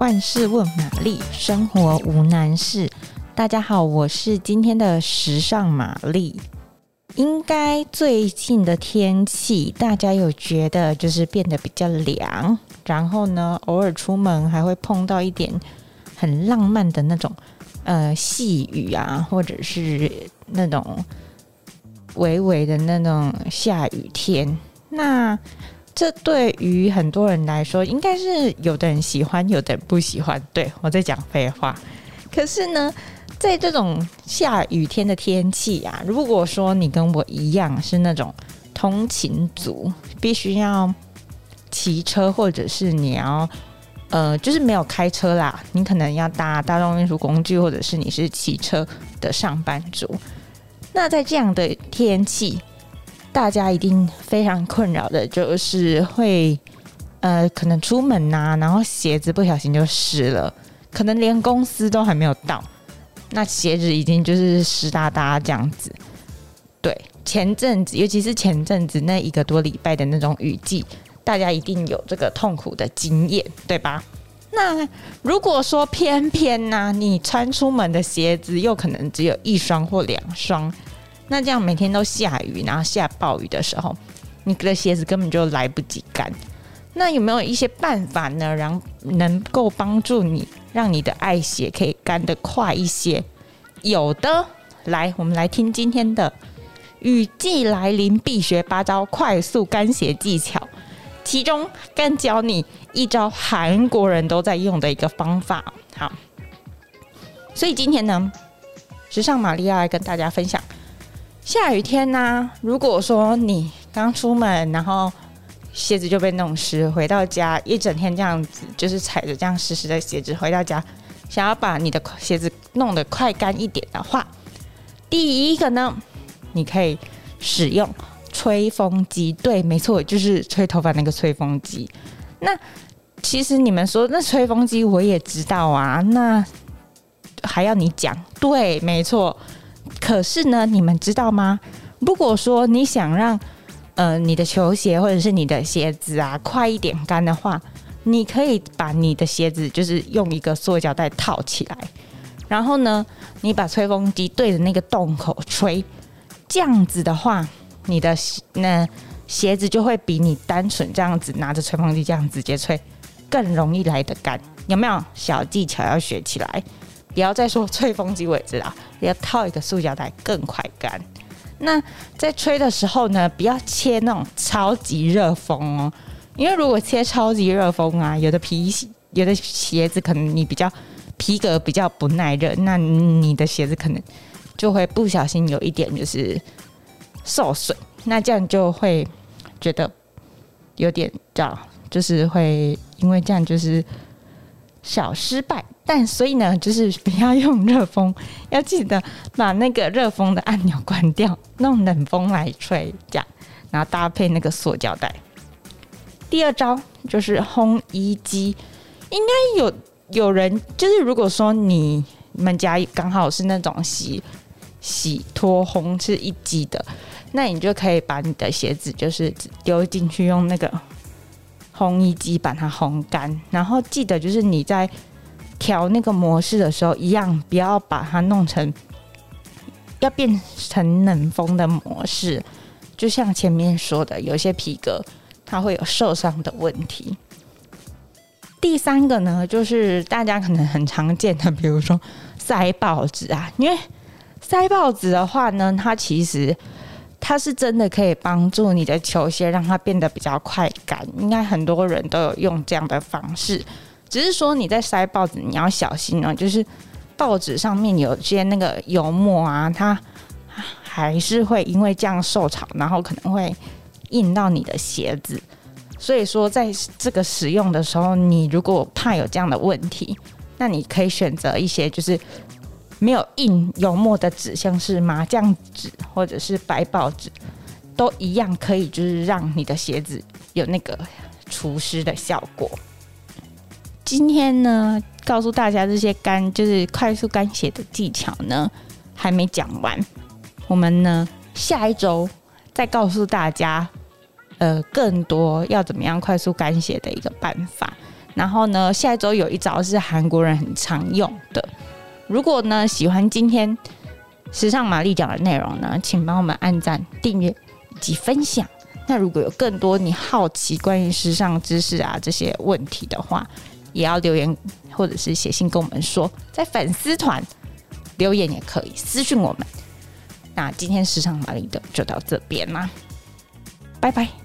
万事问玛丽，生活无难事。大家好，我是今天的时尚玛丽。应该最近的天气，大家有觉得就是变得比较凉，然后呢，偶尔出门还会碰到一点很浪漫的那种呃细雨啊，或者是那种微微的那种下雨天。那这对于很多人来说，应该是有的人喜欢，有的人不喜欢。对，我在讲废话。可是呢，在这种下雨天的天气啊，如果说你跟我一样是那种通勤族，必须要骑车，或者是你要呃，就是没有开车啦，你可能要搭大众运输工具，或者是你是骑车的上班族。那在这样的天气，大家一定非常困扰的，就是会呃，可能出门呐、然后鞋子不小心就湿了，可能连公司都还没有到，那鞋子已经就是湿哒哒这样子。对，前阵子，尤其是前阵子那一个多礼拜的那种雨季，大家一定有这个痛苦的经验，对吧？那如果说偏偏呢、你穿出门的鞋子又可能只有一双或两双。那这样每天都下雨，然后下暴雨的时候，你的鞋子根本就来不及干。那有没有一些办法呢，让能够帮助你，让你的爱鞋可以干得快一些？有的，来，我们来听今天的雨季来临必学八招快速干鞋技巧，其中干教你一招韩国人都在用的一个方法。好，所以今天呢，时尚玛丽要来跟大家分享。下雨天呢、如果说你刚出门，然后鞋子就被弄湿，回到家一整天这样子，就是踩着这样湿湿的鞋子回到家，想要把你的鞋子弄得快干一点的话，第一个呢，你可以使用吹风机。对，没错，就是吹头发那个吹风机。那其实你们说那吹风机我也知道啊，那还要你讲？对，没错。可是呢，你们知道吗？如果说你想让呃你的球鞋或者是你的鞋子啊快一点干的话，你可以把你的鞋子就是用一个塑胶袋套起来，然后呢，你把吹风机对着那个洞口吹，这样子的话，你的那鞋子就会比你单纯这样子拿着吹风机这样直接吹更容易来得干。有没有小技巧要学起来？不要再说吹风机，我也知道，要套一个塑胶袋更快干。那在吹的时候呢，不要切那种超级热风哦，因为如果切超级热风啊，有的皮有的鞋子可能你比较皮革比较不耐热，那你的鞋子可能就会不小心有一点就是受损，那这样就会觉得有点叫就是会因为这样就是。小失败，但所以呢，就是不要用热风，要记得把那个热风的按钮关掉，弄冷风来吹，这样，然后搭配那个塑胶袋。第二招就是烘衣机，应该有有人就是，如果说你们家刚好是那种洗洗脱烘是一机的，那你就可以把你的鞋子就是丢进去用那个。烘衣机把它烘干，然后记得就是你在调那个模式的时候，一样不要把它弄成要变成冷风的模式。就像前面说的，有些皮革它会有受伤的问题。第三个呢，就是大家可能很常见的，比如说塞报纸啊，因为塞报纸的话呢，它其实。它是真的可以帮助你的球鞋让它变得比较快干，应该很多人都有用这样的方式。只是说你在塞报纸，你要小心哦，就是报纸上面有些那个油墨啊，它还是会因为这样受潮，然后可能会印到你的鞋子。所以说，在这个使用的时候，你如果怕有这样的问题，那你可以选择一些就是。没有印油墨的纸，像是麻将纸或者是白报纸，都一样可以，就是让你的鞋子有那个除湿的效果。今天呢，告诉大家这些干就是快速干鞋的技巧呢，还没讲完。我们呢，下一周再告诉大家，呃，更多要怎么样快速干鞋的一个办法。然后呢，下一周有一招是韩国人很常用的。如果呢喜欢今天时尚玛丽讲的内容呢，请帮我们按赞、订阅以及分享。那如果有更多你好奇关于时尚知识啊这些问题的话，也要留言或者是写信跟我们说，在粉丝团留言也可以私讯我们。那今天时尚玛丽的就到这边啦，拜拜。